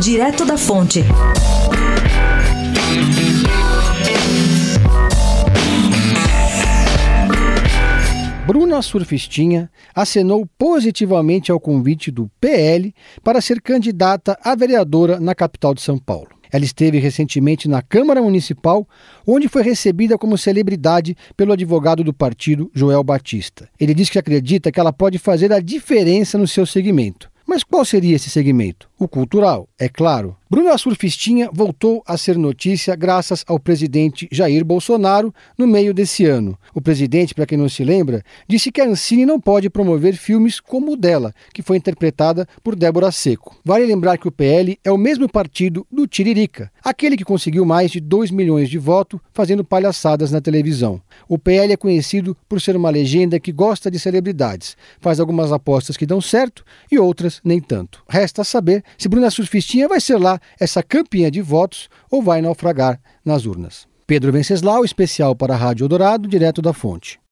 Direto da Fonte. Bruna Surfistinha acenou positivamente ao convite do PL para ser candidata a vereadora na capital de São Paulo. Ela esteve recentemente na Câmara Municipal, onde foi recebida como celebridade pelo advogado do partido, Joel Batista. Ele diz que acredita que ela pode fazer a diferença no seu segmento. Mas qual seria esse segmento? O cultural, é claro. Bruna Surfistinha voltou a ser notícia graças ao presidente Jair Bolsonaro no meio desse ano. O presidente, para quem não se lembra, disse que a Ancine não pode promover filmes como o dela, que foi interpretada por Débora Seco. Vale lembrar que o PL é o mesmo partido do Tiririca, aquele que conseguiu mais de 2 milhões de votos fazendo palhaçadas na televisão. O PL é conhecido por ser uma legenda que gosta de celebridades, faz algumas apostas que dão certo e outras nem tanto. Resta saber se Bruna Surfistinha vai ser lá essa campeã de votos ou vai naufragar nas urnas. Pedro Venceslau, especial para a Rádio Dourado, direto da fonte.